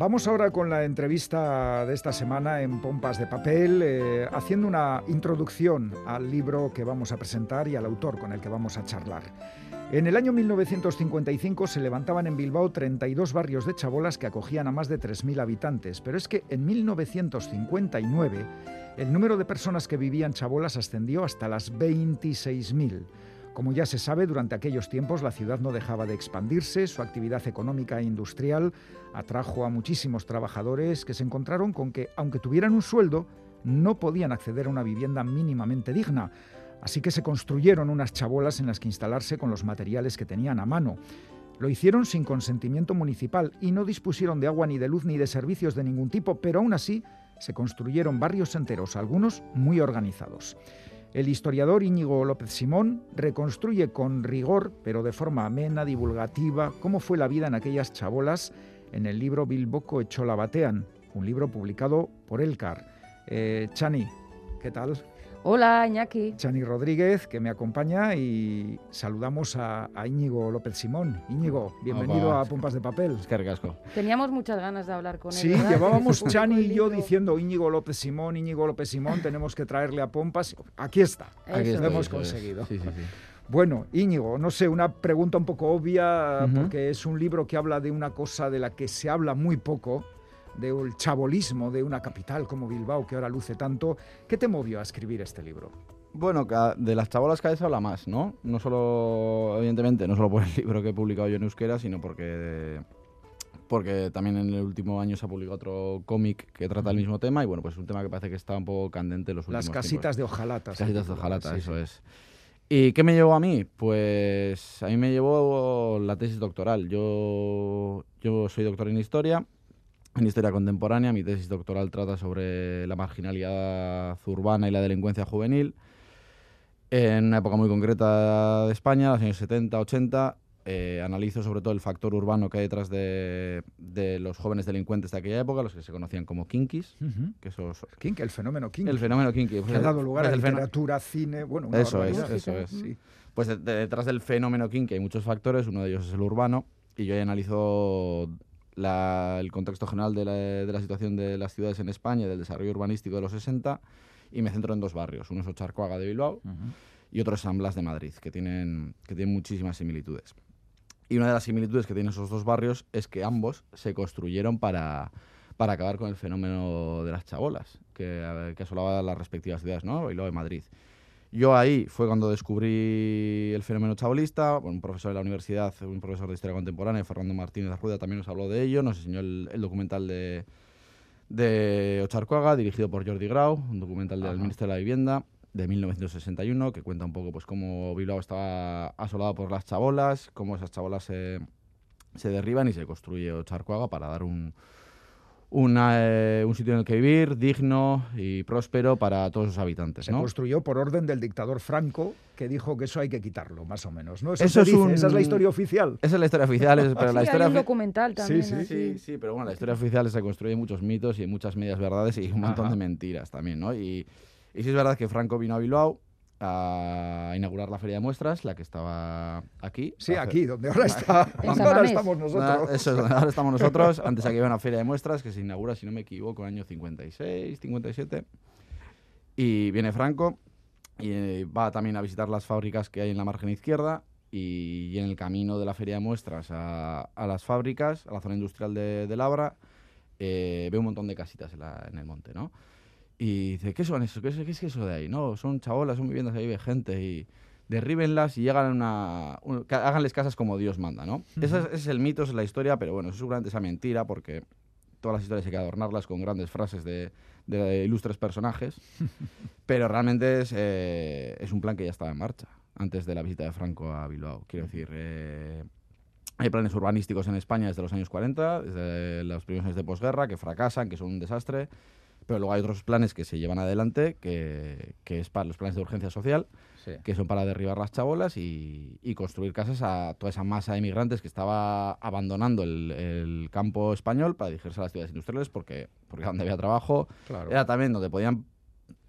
Vamos ahora con la entrevista de esta semana en Pompas de Papel, eh, haciendo una introducción al libro que vamos a presentar y al autor con el que vamos a charlar. En el año 1955 se levantaban en Bilbao 32 barrios de chabolas que acogían a más de 3.000 habitantes, pero es que en 1959 el número de personas que vivían chabolas ascendió hasta las 26.000. Como ya se sabe, durante aquellos tiempos la ciudad no dejaba de expandirse, su actividad económica e industrial atrajo a muchísimos trabajadores que se encontraron con que, aunque tuvieran un sueldo, no podían acceder a una vivienda mínimamente digna. Así que se construyeron unas chabolas en las que instalarse con los materiales que tenían a mano. Lo hicieron sin consentimiento municipal y no dispusieron de agua ni de luz ni de servicios de ningún tipo, pero aún así se construyeron barrios enteros, algunos muy organizados. El historiador Íñigo López Simón reconstruye con rigor, pero de forma amena, divulgativa, cómo fue la vida en aquellas chabolas en el libro Bilboco Echola Batean, un libro publicado por Elcar. Eh, Chani, ¿qué tal? Hola, Iñaki. Chani Rodríguez, que me acompaña, y saludamos a, Íñigo López Simón. Íñigo, bienvenido a Pompas de Papel. Es que. Teníamos muchas ganas de hablar con él. Sí, llevábamos Chani y yo diciendo Íñigo López Simón, Íñigo López Simón, tenemos que traerle a Pompas. Aquí está, Aquí lo hemos conseguido. Sí, sí, sí. Bueno, Íñigo, no sé, una pregunta un poco obvia, porque es un libro que habla de una cosa de la que se habla muy poco, del chabolismo de una capital como Bilbao, que ahora luce tanto. ¿Qué te movió a escribir este libro? Bueno, de las chabolas cada vez habla más, ¿no? No solo, evidentemente, no solo por el libro que he publicado yo en euskera, sino porque porque también en el último año se ha publicado otro cómic que trata el mismo tema y bueno, pues es un tema que parece que está un poco candente en los últimos Las casitas de hojalata. Casitas de hojalata, eso es. ¿Y qué me llevó a mí? Pues a mí me llevó la tesis doctoral. Yo, yo soy doctor en historia en historia contemporánea. Mi tesis doctoral trata sobre la marginalidad urbana y la delincuencia juvenil. En una época muy concreta de España, los años 70, 80, eh, analizo sobre todo el factor urbano que hay detrás de, los jóvenes delincuentes de aquella época, los que se conocían como kinkis. que esos, Kink, el fenómeno kinky. El fenómeno kinky. Pues, ha dado lugar a literatura, cine, bueno, una Eso es, eso es. Sí. Pues detrás del fenómeno kinky hay muchos factores, uno de ellos es el urbano, y yo ahí analizo el contexto general de la, situación de las ciudades en España, del desarrollo urbanístico de los 60, y me centro en dos barrios. Uno es Ocharcoaga de Bilbao y otro es San Blas de Madrid, que tienen, que tienen muchísimas similitudes. Y una de las similitudes que tienen esos dos barrios es que ambos se construyeron para, para acabar con el fenómeno de las chabolas, que, que asolaba las respectivas ciudades, ¿no? Bilbao y Madrid. Yo ahí fue cuando descubrí el fenómeno chabolista. un profesor de la universidad, un profesor de historia contemporánea, Fernando Martínez Rueda, también nos habló de ello. Nos enseñó el, documental de, de Ocharcoaga, dirigido por Jordi Grau, un documental del Ministerio de la Vivienda de 1961, que cuenta un poco pues cómo Bilbao estaba asolado por las chabolas, cómo esas chabolas se, se derriban y se construye Ocharcoaga para dar un, eh, un sitio en el que vivir digno y próspero para todos sus habitantes. Se construyó por orden del dictador Franco, que dijo que eso hay que quitarlo, más o menos. ¿no? Eso, es Esa es la historia oficial. Esa es la historia oficial, pero la historia... Hay un documental también. Sí, sí, sí, pero bueno, la historia oficial se construye muchos mitos y muchas medias verdades y un montón de mentiras también, ¿no? Y, y sí es verdad que Franco vino a Bilbao, a inaugurar la feria de muestras, la que estaba aquí. Sí, aquí, donde ahora, está, ahora estamos nosotros. Eso es donde ahora estamos nosotros. Antes aquí había una feria de muestras que se inaugura, si no me equivoco, en el año 56, 57. Y viene Franco y eh, va también a visitar las fábricas que hay en la margen izquierda y, en el camino de la feria de muestras a, las fábricas, a la zona industrial de, Labra, eh, ve un montón de casitas en, en el monte, ¿no? Y dice, ¿qué son eso? ¿Qué es, eso de ahí? No, son chabolas, son viviendas ahí de gente y derríbenlas y llegan a una... háganles casas como Dios manda, ¿no? ese, es, el mito, esa es la historia, pero bueno, eso seguramente es mentira porque todas las historias hay que adornarlas con grandes frases de, ilustres personajes, pero realmente es, eh, es, un plan que ya estaba en marcha antes de la visita de Franco a Bilbao. Quiero decir, eh, hay planes urbanísticos en España desde los años 40, desde los primeros años de posguerra, que fracasan, que son un desastre pero luego hay otros planes que se llevan adelante, que, que es para los planes de urgencia social, que son para derribar las chabolas y, y, construir casas a toda esa masa de inmigrantes que estaba abandonando el, el campo español para dirigirse a las ciudades industriales porque, porque donde había trabajo era también donde podían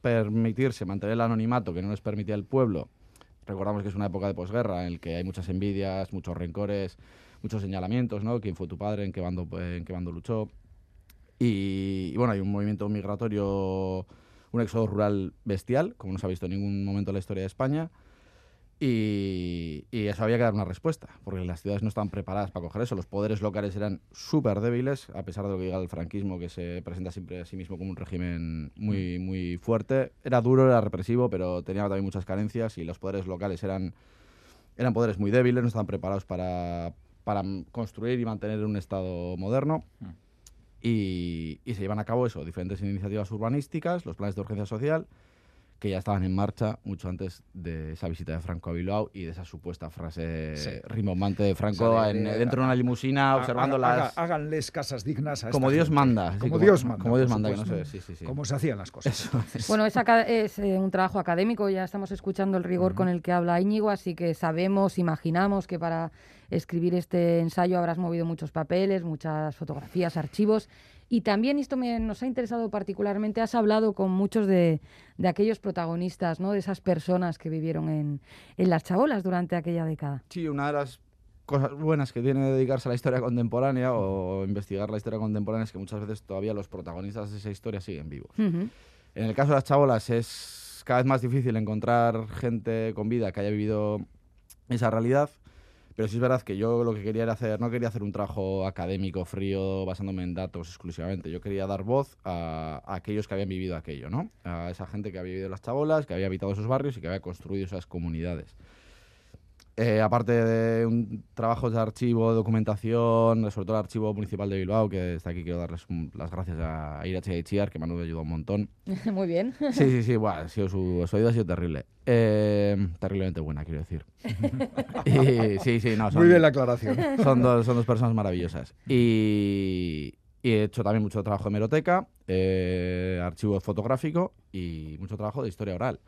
permitirse mantener el anonimato que no les permitía el pueblo. Recordamos que es una época de posguerra en la que hay muchas envidias, muchos rencores, muchos señalamientos, ¿no? ¿Quién fue tu padre? ¿En qué bando, en qué bando luchó? Y, y bueno, hay un movimiento migratorio, un éxodo rural bestial, como no se ha visto en ningún momento en la historia de España. Y, y eso había que dar una respuesta, porque las ciudades no estaban preparadas para coger eso. Los poderes locales eran súper débiles, a pesar de lo que diga el franquismo, que se presenta siempre a sí mismo como un régimen muy, muy fuerte. Era duro, era represivo, pero tenía también muchas carencias y los poderes locales eran, eran poderes muy débiles, no estaban preparados para, para construir y mantener un Estado moderno. Y, y se llevan a cabo eso, diferentes iniciativas urbanísticas, los planes de urgencia social que ya estaban en marcha mucho antes de esa visita de Franco a Bilbao y de esa supuesta frase Sí. rimbombante de Franco Esa de- en- de- dentro de una limusina Ha- observando las... haga- háganles casas dignas a como esta Dios gente. manda. sí, Como Dios manda. Como Dios manda, que no supuesto. sé, sí, sí, sí. Como se hacían las cosas. Eso es. Bueno, es, aca- es, eh, un trabajo académico, ya estamos escuchando el rigor con el que habla Íñigo, así que sabemos, imaginamos que para escribir este ensayo habrás movido muchos papeles, muchas fotografías, archivos. Y también, esto me, nos ha interesado particularmente, has hablado con muchos de, de aquellos protagonistas, ¿no? de esas personas que vivieron en, en las chabolas durante aquella década. Sí, una de las cosas buenas que tiene dedicarse a la historia contemporánea o investigar la historia contemporánea es que muchas veces todavía los protagonistas de esa historia siguen vivos. Ujú. En el caso de las chabolas es cada vez más difícil encontrar gente con vida que haya vivido esa realidad, pero sí es verdad que yo lo que quería era hacer, no quería hacer un trabajo académico frío basándome en datos exclusivamente, yo quería dar voz a, a aquellos que habían vivido aquello, ¿no? A esa gente que había vivido las chabolas, que había habitado esos barrios y que había construido esas comunidades. Eh, aparte de un trabajo de archivo, de documentación, sobre todo el Archivo Municipal de Bilbao, que está aquí, quiero darles un- las gracias a Irache y Chiar, que me han ayudado un montón. Muy bien. Sí, sí, sí, buah, ha sido su, su ayuda ha sido terrible. Eh, terriblemente buena, quiero decir. Y, sí, sí, no, son, Muy bien la aclaración. son, dos, son dos personas maravillosas. Y, y he hecho también mucho trabajo de hemeroteca, eh, archivo fotográfico y mucho trabajo de historia oral.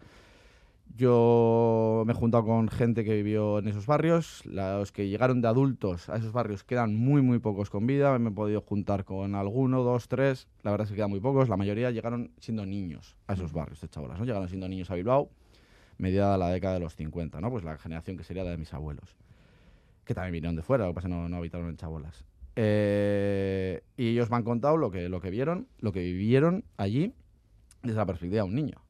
Yo me he juntado con gente que vivió en esos barrios. Los que llegaron de adultos a esos barrios quedan muy, muy pocos con vida. Me he podido juntar con alguno, dos, tres. La verdad es que quedan muy pocos. La mayoría llegaron siendo niños a esos barrios de chabolas. ¿no? Llegaron siendo niños a Bilbao, mediada la década de los 50, ¿no? Pues la generación que sería la de mis abuelos. Que también vinieron de fuera, lo que pasa es que no, no habitaron en chabolas. Eh, y ellos me han contado lo que, lo que vieron, lo que vivieron allí desde la perspectiva de un niño.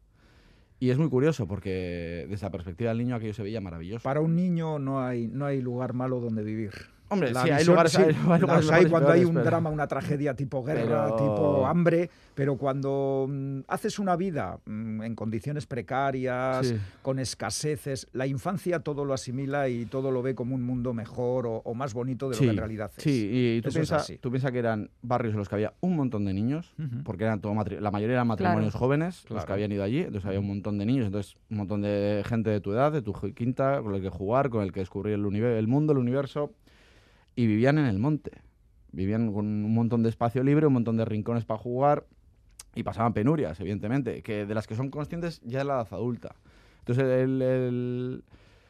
Y es muy curioso porque desde la perspectiva del niño aquello se veía maravilloso. Para un niño no hay, no hay lugar malo donde vivir. Hombre, La sí, hay visión, lugares, sí, hay, hay lugares hay mejores y cuando hay un pero- drama, una tragedia tipo guerra, Pero- tipo hambre, pero cuando mm, haces una vida mm, en condiciones precarias, Sí. con escaseces, la infancia todo lo asimila y todo lo ve como un mundo mejor o, o más bonito de lo que en realidad es. Sí, y tú piensas así. tú piensas que eran barrios en los que había un montón de niños, porque eran todo la mayoría eran matrimonios Claro. jóvenes los que habían ido allí, entonces había un montón de niños, entonces un montón de gente de tu edad, de tu quinta, con el que jugar, con el que descubrir el, el mundo, el universo, y vivían en el monte. Vivían con un montón de espacio libre, un montón de rincones para jugar y pasaban penurias, evidentemente, que de las que son conscientes ya en la edad adulta. Entonces el, el-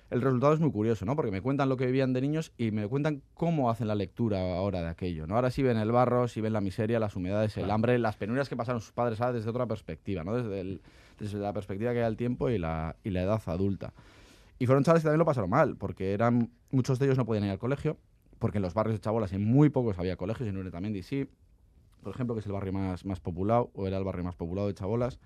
el resultado es muy curioso, ¿no? Porque me cuentan lo que vivían de niños y me cuentan cómo hacen la lectura ahora de aquello, ¿no? Ahora sí ven el barro, sí ven la miseria, las humedades, el hambre, las penurias que pasaron sus padres, ¿sabes? Desde otra perspectiva, ¿no? Desde, el- desde la perspectiva que hay el tiempo y la, y la edad adulta. Y fueron chavales que también lo pasaron mal, porque eran muchos de ellos no podían ir al colegio, porque en los barrios de Chabolas en muy pocos había colegios, en Uretamendi sí, por ejemplo, que es el barrio más, más poblado, o era el barrio más poblado de Chabolas.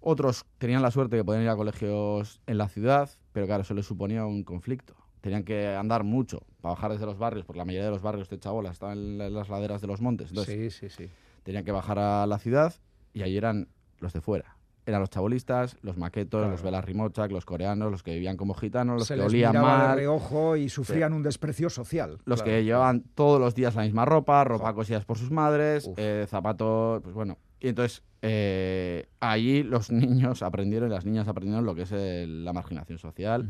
Otros tenían la suerte de poder ir a colegios en la ciudad, pero claro, eso les suponía un conflicto. Tenían que andar mucho para bajar desde los barrios, porque la mayoría de los barrios de Chabolas estaban en la- en las laderas de los montes. Entonces, Sí, sí, sí. tenían que bajar a la ciudad y ahí eran los de fuera. Eran los chabolistas, los maquetos, Claro. los velarrimochak, los coreanos, los que vivían como gitanos, los Se que les olían miraba de mal, reojo y sufrían un desprecio social. los claro. que llevaban todos los días la misma ropa, ropa Jo. cosidas por sus madres, Uf. eh, zapatos, pues bueno. Y entonces eh, allí los niños aprendieron y las niñas aprendieron lo que es el- la marginación social,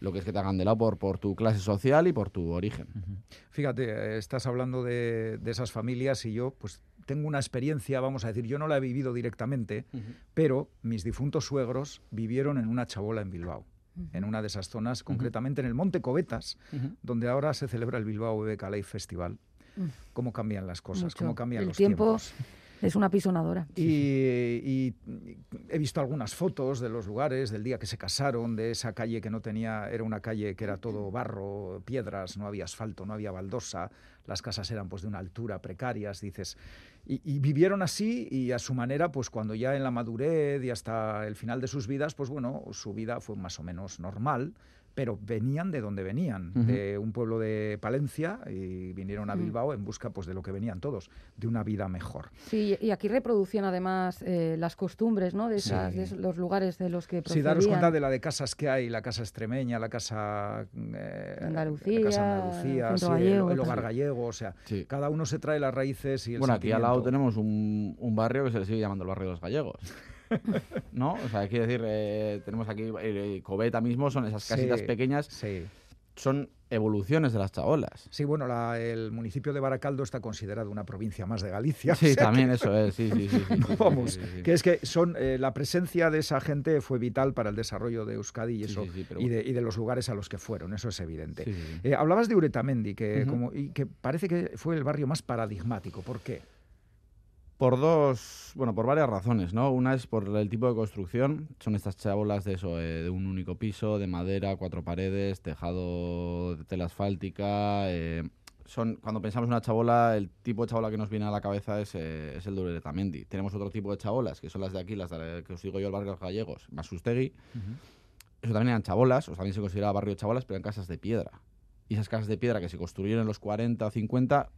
lo que es que te hagan de lado por, por tu clase social y por tu origen. Fíjate, eh, estás hablando de, de esas familias y yo pues tengo una experiencia, vamos a decir, yo no la he vivido directamente, pero mis difuntos suegros vivieron en una chabola en Bilbao, en una de esas zonas, concretamente en el Monte Cobetas, donde ahora se celebra el Bilbao BBK Live Festival. Cómo cambian las cosas, Mucho. cómo cambian El los tiempo tiempos. es una pisonadora. Y, y he visto algunas fotos de los lugares, del día que se casaron, de esa calle que no tenía, era una calle que era todo barro, piedras, no había asfalto, no había baldosa, las casas eran pues de una altura precarias, dices. Y, y, vivieron así y a su manera, pues cuando ya en la madurez y hasta el final de sus vidas, pues bueno, su vida fue más o menos normal pero venían de donde venían, de un pueblo de Palencia y vinieron a Bilbao en busca pues, de lo que venían todos, de una vida mejor. Sí, y aquí reproducían además eh, las costumbres ¿no? de, los lugares de los que procedían. Sí, daros cuenta de la de casas que hay, la casa extremeña, la casa, eh, Andalucía, la casa Andalucía sí, gallego, el, hogar gallego, o sea, cada uno se trae las raíces y el Bueno, aquí al lado tenemos un, un barrio que se le sigue llamando el barrio de los gallegos. ¿no? O sea, quiero decir, eh, tenemos aquí eh, Cobeta mismo, son esas casitas pequeñas. Sí. Son evoluciones de las chabolas. Sí, bueno, el municipio de Baracaldo está considerado una provincia más de Galicia. Sí, también eso es, sí, sí, sí. vamos, que es que son eh, la presencia de esa gente fue vital para el desarrollo de Euskadi y eso y, de, y, de, los lugares a los que fueron, eso es evidente. hablabas de Uretamendi, que, como, y que parece que fue el barrio más paradigmático. ¿Por qué? Por dos, bueno, por varias razones, ¿no? Una es por el tipo de construcción, son estas chabolas de eso, eh, de un único piso, de madera, cuatro paredes, tejado de tela asfáltica. Eh, son, cuando pensamos en una chabola, el tipo de chabola que nos viene a la cabeza es, eh, es el de Uretamendi. Tenemos otro tipo de chabolas, que son las de aquí, las que os digo yo, el barrio de los gallegos, Masustegui. Eso también eran chabolas, o también se consideraba barrio de chabolas, pero en casas de piedra. Y esas casas de piedra que se construyeron en los 40 o 50,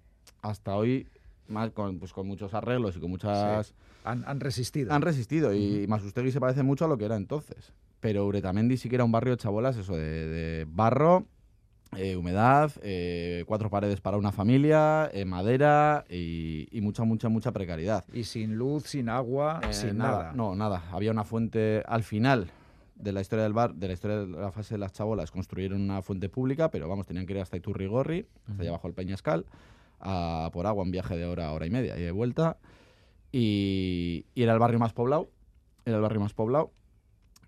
hasta hoy más con, pues, con muchos arreglos y con muchas... Han, resistido. Han resistido y Masustegui se parece mucho a lo que era entonces. Pero Uretamendi sí que era un barrio de chabolas, eso, de, barro, eh, humedad, eh, cuatro paredes para una familia, eh, madera y, mucha, mucha, mucha precariedad. Y sin luz, sin agua, sin nada, No, nada. Había una fuente al final de la historia del bar, de la historia de la fase de las chabolas, construyeron una fuente pública, pero vamos, tenían que ir hasta Iturrigorri, hasta allá abajo el Peñascal por agua, un viaje de hora, hora y media y de vuelta. Y, era el barrio más poblado, era el barrio más poblado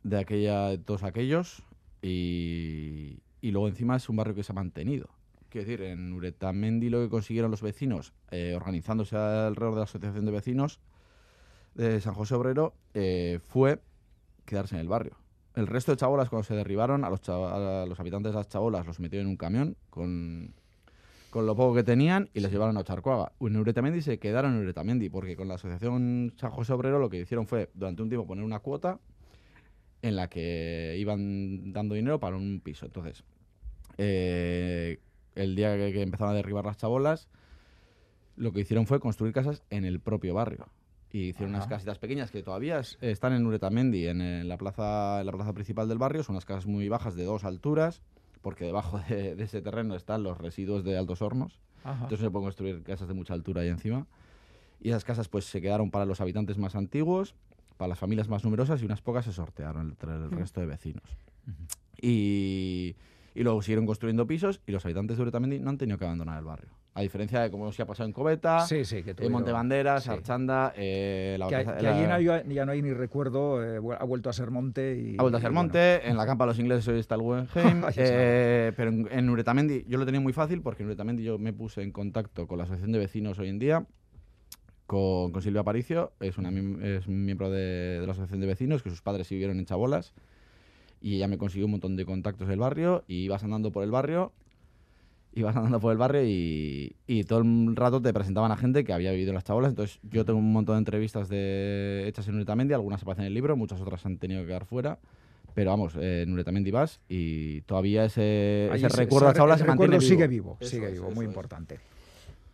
de aquella, todos aquellos. Y, luego encima es un barrio que se ha mantenido. Quiero decir, en Uretamendi lo que consiguieron los vecinos, eh, organizándose alrededor de la Asociación de Vecinos de San José Obrero, eh, fue quedarse en el barrio. El resto de chabolas, cuando se derribaron, a los, a los habitantes de las chabolas los metieron en un camión con con lo poco que tenían y les llevaron a Charcoaga. En Uretamendi se quedaron en Uretamendi porque con la Asociación San José Obrero lo que hicieron fue durante un tiempo poner una cuota en la que iban dando dinero para un piso. Entonces, eh, el día que, empezaron a derribar las chabolas, lo que hicieron fue construir casas en el propio barrio. Y hicieron unas casitas pequeñas que todavía están en Uretamendi, en, la plaza, en la plaza principal del barrio. Son unas casas muy bajas de dos alturas porque debajo de, ese terreno están los residuos de altos hornos. Entonces se pueden construir casas de mucha altura ahí encima. Y esas casas pues se quedaron para los habitantes más antiguos, para las familias más numerosas y unas pocas se sortearon entre el resto de vecinos. Y y luego siguieron construyendo pisos y los habitantes de Uretamendi no han tenido que abandonar el barrio. A diferencia de cómo se ha pasado en Coveta, sí, sí, que en Montebanderas, Archanda, eh, la, que, que allí ya no hay ni recuerdo, eh, ha vuelto a ser monte. Y, ha vuelto a ser monte, en la campa de los ingleses hoy está el Guggenheim, eh, pero en, Uretamendi yo lo tenía muy fácil porque en Uretamendi yo me puse en contacto con la Asociación de Vecinos hoy en día, con, Silvia Aparicio, es, una, es miembro de, de la Asociación de Vecinos, que sus padres vivieron en Chabolas y ella me consiguió un montón de contactos del barrio y ibas andando por el barrio ibas andando por el barrio y, todo el rato te presentaban a gente que había vivido en las chabolas. Entonces, yo tengo un montón de entrevistas de, hechas en Uretamendi, algunas aparecen en el libro, muchas otras han tenido que quedar fuera. Pero vamos, en Uretamendi vas y todavía ese, ese recuerdo de las chabolas se mantiene vivo. sigue vivo, sigue vivo, muy importante.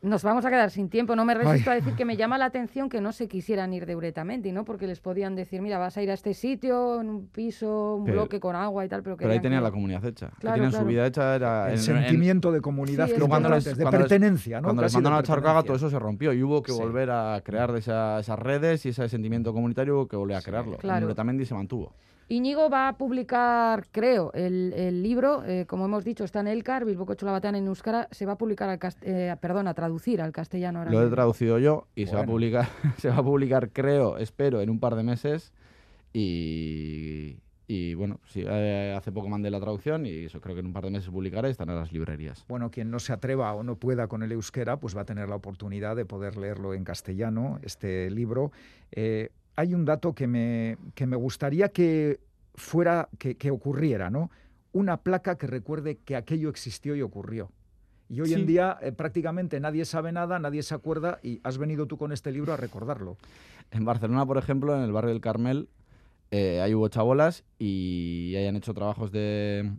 Nos vamos a quedar sin tiempo. No me resisto a decir que me llama la atención que no se quisieran ir de Uretamendi, ¿no? Porque les podían decir, mira, vas a ir a este sitio, en un piso, un bloque con agua y tal. Pero, pero ahí tenían la comunidad hecha. Claro, su vida hecha. Era el sentimiento de comunidad que cuando les, de pertenencia, ¿no? Cuando les mandaron a Charcaga todo eso se rompió y hubo que volver a crear esas redes y ese sentimiento comunitario hubo que volver a crearlo. En Uretamendi se mantuvo. Íñigo va a publicar, creo, el, libro, eh, como hemos dicho, está en Elcar, Bilbo la Batán en Euskara, se va a publicar al eh, perdón, a traducir al castellano. Lo he traducido yo y se va a publicar, se va a publicar, creo, espero, en un par de meses y, y bueno, sí, eh, hace poco mandé la traducción y eso creo que en un par de meses publicaré, están en las librerías. Bueno, quien no se atreva o no pueda con el euskera, pues va a tener la oportunidad de poder leerlo en castellano, este libro hay un dato que me, que me gustaría que fuera, que, que ocurriera, ¿no? Una placa que recuerde que aquello existió y ocurrió. Y hoy en día eh, prácticamente nadie sabe nada, nadie se acuerda y has venido tú con este libro a recordarlo. En Barcelona, por ejemplo, en el barrio del Carmel, eh, hay hubo chabolas y hayan hecho trabajos de...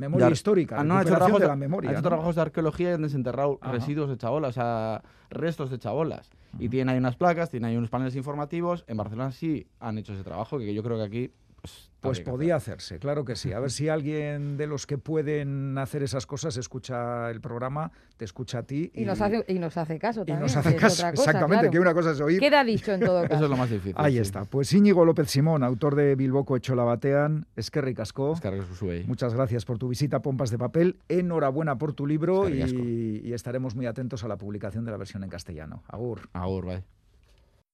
Memoria de histórica, Ah, no, han hecho trabajos de de, la memoria. han hecho ¿no? trabajos de arqueología y han desenterrado Ajá. residuos de chabolas, o sea, restos de chabolas. Y tienen ahí unas placas, tienen ahí unos paneles informativos. En Barcelona sí han hecho ese trabajo, que yo creo que aquí... Pues, Pues podía hacerse, claro que sí. A ver si alguien de los que pueden hacer esas cosas escucha el programa, te escucha a ti Y, nos hace, y nos hace caso y también. nos que hace caso. cosa, Exactamente, claro. que una cosa es oír. Queda dicho en todo hacer. Eso caso. es lo más difícil. Ahí sí. está. Pues Íñigo López Simón, autor de Bilboco Echola Batean, es que ricasco. Muchas gracias por tu visita a Pompas de Papel. Enhorabuena por tu libro y, y estaremos muy atentos a la publicación de la versión en castellano. Agur. Agur, bye.